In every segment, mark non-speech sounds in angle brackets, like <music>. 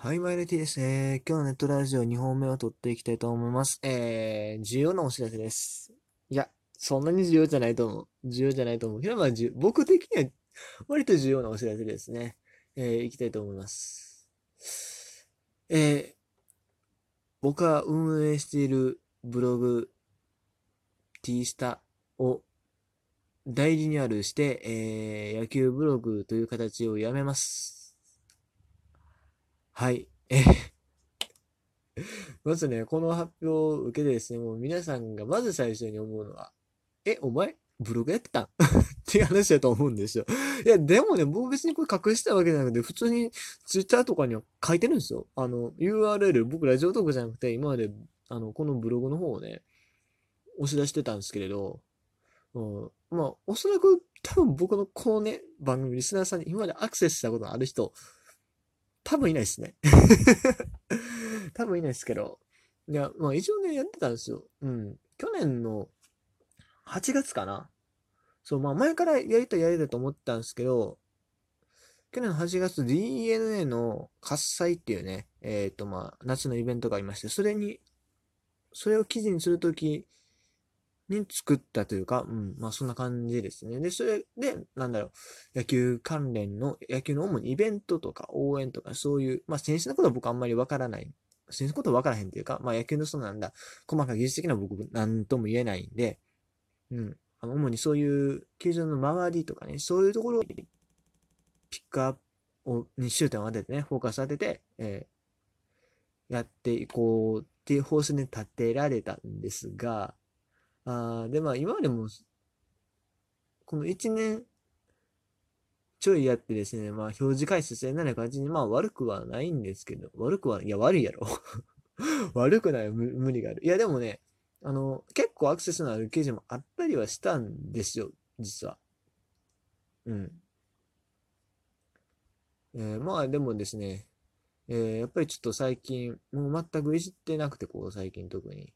はい、マイルティです。えー、今日のネットラジオ2本目を撮っていきたいと思います。えー、重要なお知らせです。いや、そんなに重要じゃないと思う。重要じゃないと思う。けど、まあ、僕的には割と重要なお知らせですね。えー、いきたいと思います。えー、僕が運営しているブログ、T スタを代理にあるして、えー、野球ブログという形をやめます。はい。え <laughs> まずね、この発表を受けてですね、もう皆さんがまず最初に思うのは、え、お前、ブログやってたん？<laughs> っていう話だと思うんですよ。いや、でもね、僕別にこれ隠したわけじゃなくて、普通にツイッターとかには書いてるんですよ。あの、URL、僕ラジオトークじゃなくて、今まで、あの、このブログの方をね、押し出してたんですけれど、うん、まあ、おそらく多分僕のこのね、番組リスナーさんに今までアクセスしたことがある人、多分いないですね。<laughs> 多分いないですけど。いや、まあ一応ね、やってたんですよ。うん。去年の8月かな。そう、まあ前からやりたいやりたいと思ったんですけど、去年8月 DNA の喝采っていうね、えっ、ー、とまあ夏のイベントがありまして、それに、それを記事にするときに作ったというか、うん、まあそんな感じですね。で、それで、なんだろう、野球関連の、野球の主にイベントとか応援とかそういう、まあ選手のことは僕あんまりわからない。選手のことわからへんっていうか、まあ野球の人なんだ。細かい技術的な僕なんとも言えないんで、うん。あの、主にそういう球場の周りとかね、そういうところにピックアップを、に終点を当ててね、フォーカス当てて、えー、やっていこうっていう方針で立てられたんですが、あで、まあ今までも、この1年ちょいやってですね、まあ表示回数1780に、まあ悪くはないんですけど、悪くは、いや悪いやろ <laughs> 悪くない無無理がある。いやでもね、あの、結構アクセスのある記事もあったりはしたんですよ、実は。うん。えー、まあでもですね、えー、やっぱりちょっと最近、もう全くいじってなくて、こう最近特に。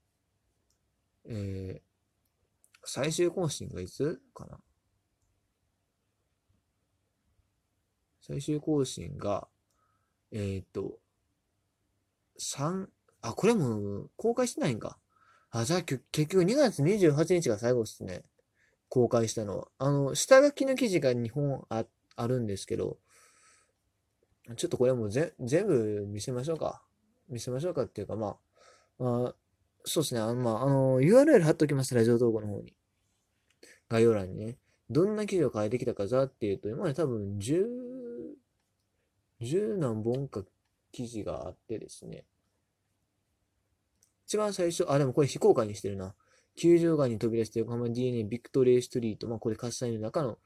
えー、最終更新がいつかな？最終更新が、えー、っと、3、あ、これも公開してないんか。あ、じゃあ結局2月28日が最後ですね。公開したのは。あの、下書きの記事が2本ああるんですけど、ちょっとこれもぜ全部見せましょうか。見せましょうかっていうか、まあ、まあ、そうですね。あの、まあ、あの、URL 貼っときます、ラジオ投稿の方に。概要欄にね。どんな記事を書いてきたかざっていうと、今まで多分10、10何本か記事があってですね。一番最初、あ、でもこれ非公開にしてるな。球場外に飛び出して横浜 DNA ビクトリーストリート。まあこれ喝采の中の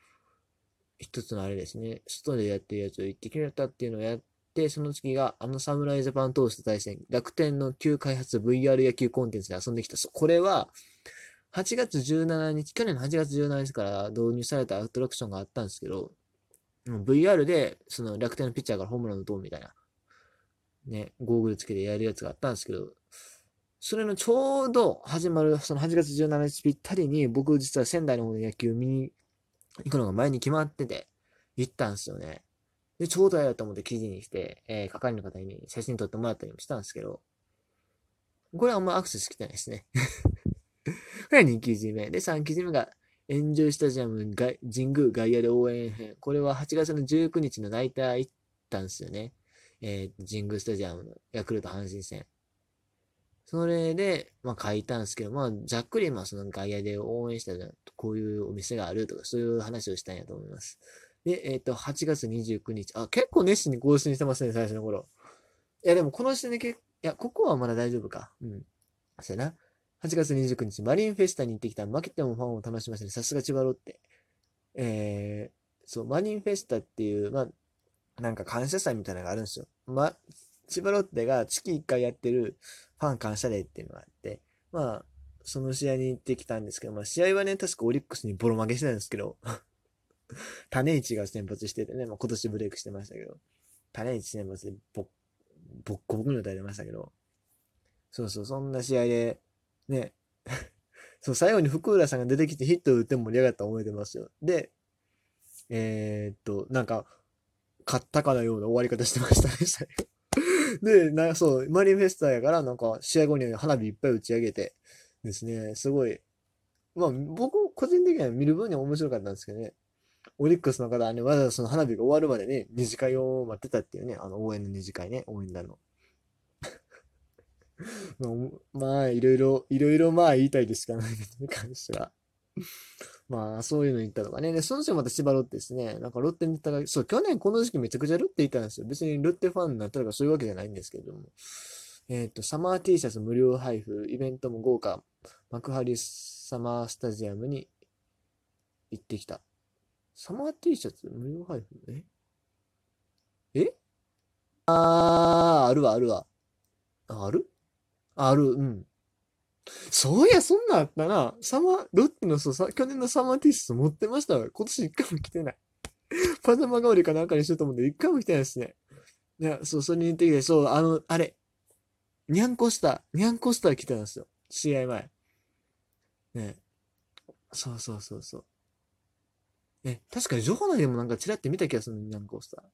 一つのあれですね。外でやってるやつを言ってくれたっていうのをやって、その次があの侍ジャパン通して対戦、楽天の旧開発 VR 野球コンテンツで遊んできた。これは、8月17日、去年の8月17日から導入されたアトラクションがあったんですけど、VR で、その楽天のピッチャーからホームラン打とうみたいな、ね、ゴーグルつけてやるやつがあったんですけど、それのちょうど始まる、その8月17日ぴったりに、僕実は仙台の方の野球見に行くのが前に決まってて、行ったんですよね。で、ちょうどやと思って記事にして、えー、係の方に写真撮ってもらったりもしたんですけど、これはあんまアクセス来てないですね。<laughs> これは2記事目。で、3記事目が、エンジョイスタジアム神宮外野で応援編。これは8月の19日のナイター行ったんですよね。えー、神宮スタジアムのヤクルト阪神戦。それで、まあ書いたんですけど、まあざっくりまあその外野で応援したら、こういうお店があるとか、そういう話をしたんやと思います。で、えっ、ー、と、8月29日。あ、結構熱心に更新してますね、最初の頃。いや、でもこの時点でけ、いや、ここはまだ大丈夫か。うん。そうやな。8月29日、マリンフェスタに行ってきた負けてもファンを楽しませる、さすが千葉ロッテ。えー、そう、マリンフェスタっていう、まあ、なんか感謝祭みたいなのがあるんですよ。ま、千葉ロッテが月1回やってるファン感謝デーっていうのがあって、まあ、その試合に行ってきたんですけど、まあ試合はね、確かオリックスにボロ負けしてたんですけど、<laughs> 種市が先発しててね、まあ今年ブレイクしてましたけど、種市先発でボッ、ボッコボコに打たれましたけど、そうそう、そんな試合で、ね、<laughs> そう、最後に福浦さんが出てきてヒット打って盛り上がった思い出ますよ。で、えー、っと、なんか、勝ったかのような終わり方してましたね、<laughs> で、な、そう、マリンフェスタやから、なんか、試合後に花火いっぱい打ち上げてですね、すごい、まあ、僕、個人的には見る分には面白かったんですけどね。オリックスの方はね、わざわざその花火が終わるまでね、二次会を待ってたっていうね、あの、応援の二次会ね、応援団の。<laughs> まあ、いろいろ、いろいろまあ言いたいですかないに関しては。まあ、そういうの言ったとかね。で、その人また千葉ロッテですね。なんかロッテに行ったら、そう、去年この時期めちゃくちゃロッテ行ったんですよ。別にロッテファンになったとかそういうわけじゃないんですけども。えっ、ー、と、サマー T シャツ無料配布、イベントも豪華、幕張サマースタジアムに行ってきた。サマー T シャツ無料配布ええ？あー、あるわ、あるわ。ある？ある、うん。そういや、そんなあったな。サマー、ロッテのそうさ、去年のサマーティーシャツ持ってましたわ。今年一回も着てない。<laughs> パジャマ代わりかなんかにしようと思って一回も着てないですね。いや、そう、それに行ってきて、そう、あの、あれ。ニャンコスター、ニャンコスター来てたんですよ。試合前。ねそうそうそうそう。え、確かにジョホナでもなんかチラって見た気がするニャンコスター。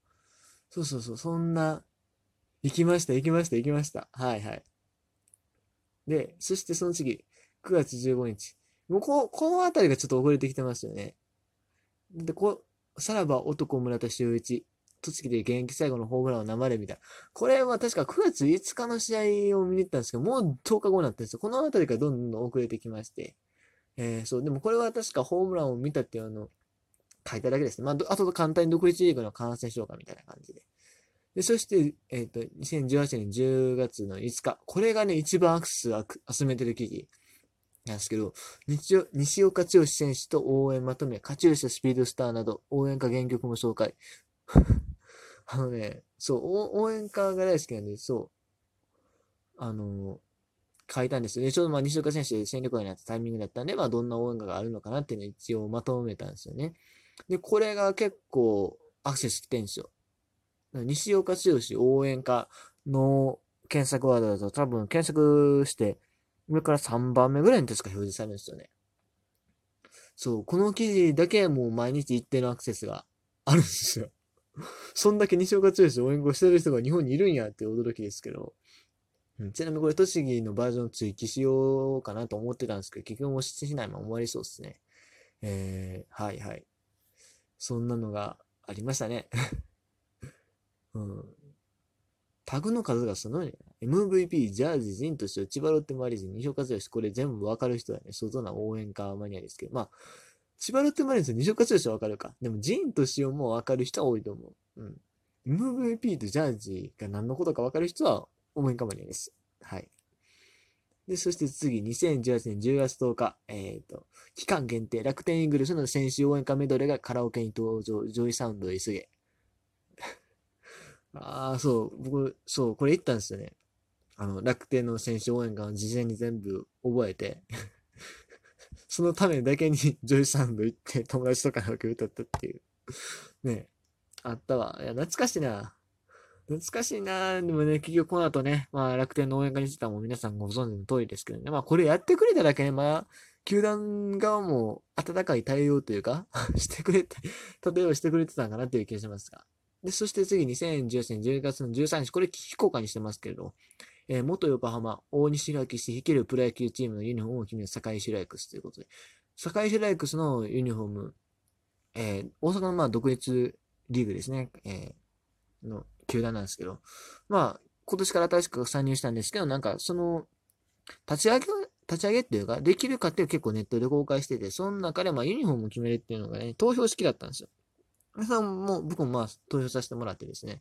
そうそうそう、そんな、行きました、行きました、行きました。はいはい。で、そしてその次、9月15日。もうこ、このあたりがちょっと遅れてきてますよね。で、こうさらば男村田修一。栃木で現役最後のホームランを生で見た。これは確か9月5日の試合を見に行ったんですけど、もう10日後になったんですよ。このあたりからどんどん遅れてきまして。えー、そう、でもこれは確かホームランを見たっていうあの書いただけですね。まあ、あと簡単に独立リーグの感染症かみたいな感じで。で、そして、えっ、ー、と、2018年10月の5日。これがね、一番アクセスを集めてる記事なんですけど、日西岡剛選手と応援まとめ、カチューシャスピードスターなど、応援歌原曲も紹介。<laughs> あのね、そう、応援歌が大好きなんで、そう、あの、書いたんですよね。ちょうどまあ西岡選手戦力外になったタイミングだったんで、まあどんな応援歌があるのかなっていうのを一応まとめたんですよね。で、これが結構アクセス来てんですよ。西岡剛応援歌の検索ワードだと多分検索して、上から3番目ぐらいに確か表示されるんですよね。そう、この記事だけもう毎日一定のアクセスがあるんですよ。そんだけ西岡剛応援語してる人が日本にいるんやって驚きですけど。うん、ちなみにこれ栃木のバージョン追記しようかなと思ってたんですけど、結局もうしないまま終わりそうですね。えー、はいはい。そんなのがありましたね。<laughs> うん。タグの数がすごいね。MVP、ジャージ、ジンとして千葉ロッテマリーズ、西岡剛、これ全部わかる人はね、相当な応援歌マニアですけど、まあ、千葉ロッテマリーズ、西岡剛はわかるか。でも、ジンとしてもわかる人は多いと思う。うん。MVP とジャージが何のことかわかる人は応援歌マニアです。はい。で、そして次、2018年10月10日、えっ、ー、と、期間限定、楽天イーグルスの選手応援歌メドレーがカラオケに登場、 JOYSOUND へ急げ。<laughs> ああ、そう、僕、そう、これ言ったんですよね。あの、楽天の選手応援歌を事前に全部覚えて <laughs> そのためだけに <laughs> ジョイサウンド行って友達とかの曲歌ったっていうね、あったわ。いや、懐かしいな。懐かしいなでもね、結局この後ね、まあ楽天の応援歌についてはもう皆さんご存知の通りですけどね。まあこれやってくれただけね、まあ、球団側も温かい対応というか <laughs> してくれて、例えばしてくれてたんかなっていう気がしますが。で、そして次2018年10月の13日、これ非公開にしてますけれど、えー、元横浜、大西明氏率いるプロ野球チームのユニフォームを決める堺市ライクスということで、堺市ライクスのユニフォーム、えー、大阪のまあ独立リーグですね、えー、の球団なんですけど、まあ、今年から新しく参入したんですけど、なんかその、立ち上げ、立ち上げっていうか、できるかっていう結構ネットで公開してて、その中でまあユニフォームを決めるっていうのがね、投票式だったんですよ。さんも、僕もまあ、投票させてもらってですね、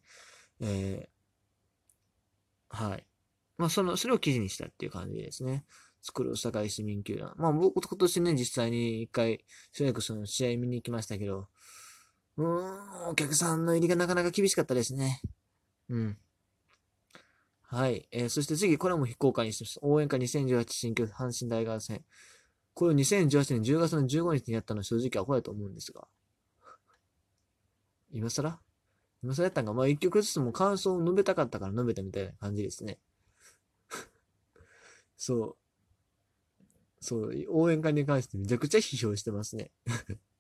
えー、はい。まあ、その、それを記事にしたっていう感じですね。作る堺市民球団。まあ、僕、今年ね、実際に一回、シュレクスの試合見に行きましたけど、うーん、お客さんの入りがなかなか厳しかったですね。うん。はい。えー、そして次、これも非公開にしてます。応援歌2018新居阪神大学戦。これを2018年10月の15日にやったの正直アホやと思うんですが。今更？今更やったんかまあ一曲ずつも感想を述べたかったから述べたみたいな感じですね。<laughs> そう。そう、応援歌に関してめちゃくちゃ批評してますね。<laughs>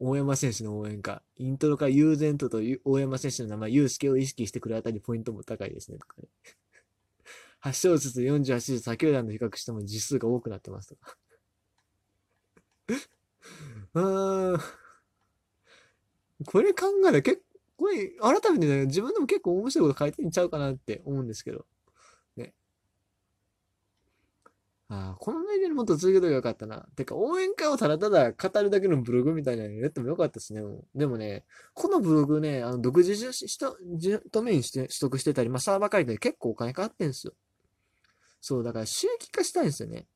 大山選手の応援歌。イントロから悠然とと大山選手の名前、祐介を意識してくるあたりポイントも高いですね。とかね8勝ずつ48勝他球団と比較しても実数が多くなってますとか。<laughs> うーん。これ考えたら結構、これ改めて、ね、自分でも結構面白いこと書いてんちゃうかなって思うんですけど。ね。ああ、この内容にもっと続けとけばよかったな。てか、応援会をただただ語るだけのブログみたいなのやってもよかったですね。でもね、このブログね、あの、独自しとドメインして取得してたり、まあ、サーバー借りて結構お金かかってんすよ。そう、だから収益化したいんですよね。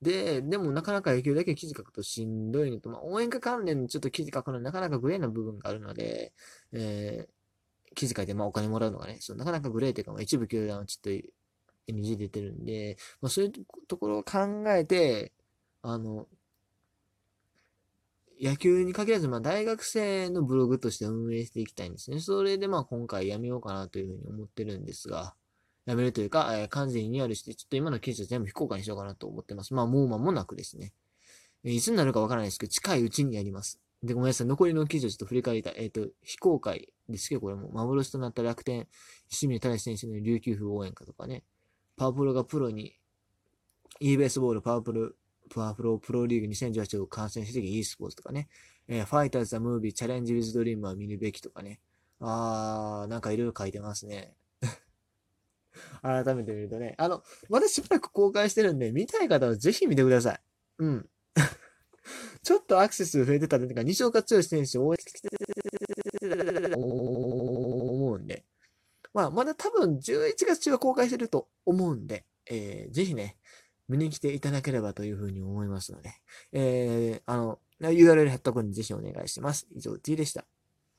で、でもなかなか野球だけ記事書くとしんどいのと、まあ、応援歌関連にちょっと記事書くのになかなかグレーな部分があるので、えー、記事書いてまあお金もらうのがね、そうなかなかグレーというか、まあ、一部球団はちょっと NG 出てるんで、まあ、そういうところを考えて、あの、野球に限らず、まあ、大学生のブログとして運営していきたいんですね。それで、まあ、今回やめようかなというふうに思ってるんですが、やめるというか、えー、完全にリニューアルして、ちょっと今の記事を全部非公開にしようかなと思ってます。まあ、もう間もなくですね。いつになるかわからないですけど、近いうちにやります。で、ごめんなさい。残りの記事をちょっと振り返りたい。えっ、ー、と、非公開ですけど、これも幻となった楽天、清水正選手の琉球風応援歌とかね。パワプロがプロに、e ベースボールパワプロ、パワプロプロリーグ2018を観戦してき e スポーツとかね。えー、ファイターズ・ザ・ムービー、チャレンジ・ウィズ・ドリームは見るべきとかね。あー、なんかいろいろ書いてますね。<laughs> 改めて見るとね。あの、まだしばらく公開してるんで、見たい方はぜひ見てください。うん。<laughs> ちょっとアクセス増えてたんで、か西岡剛選手応援して思うんで。まあ、まだ多分11月中は公開してると思うんで、えー、ぜひね、見に来ていただければというふうに思いますので、えー、あの、URL 貼っとくんでぜひお願いします。以上、T でした。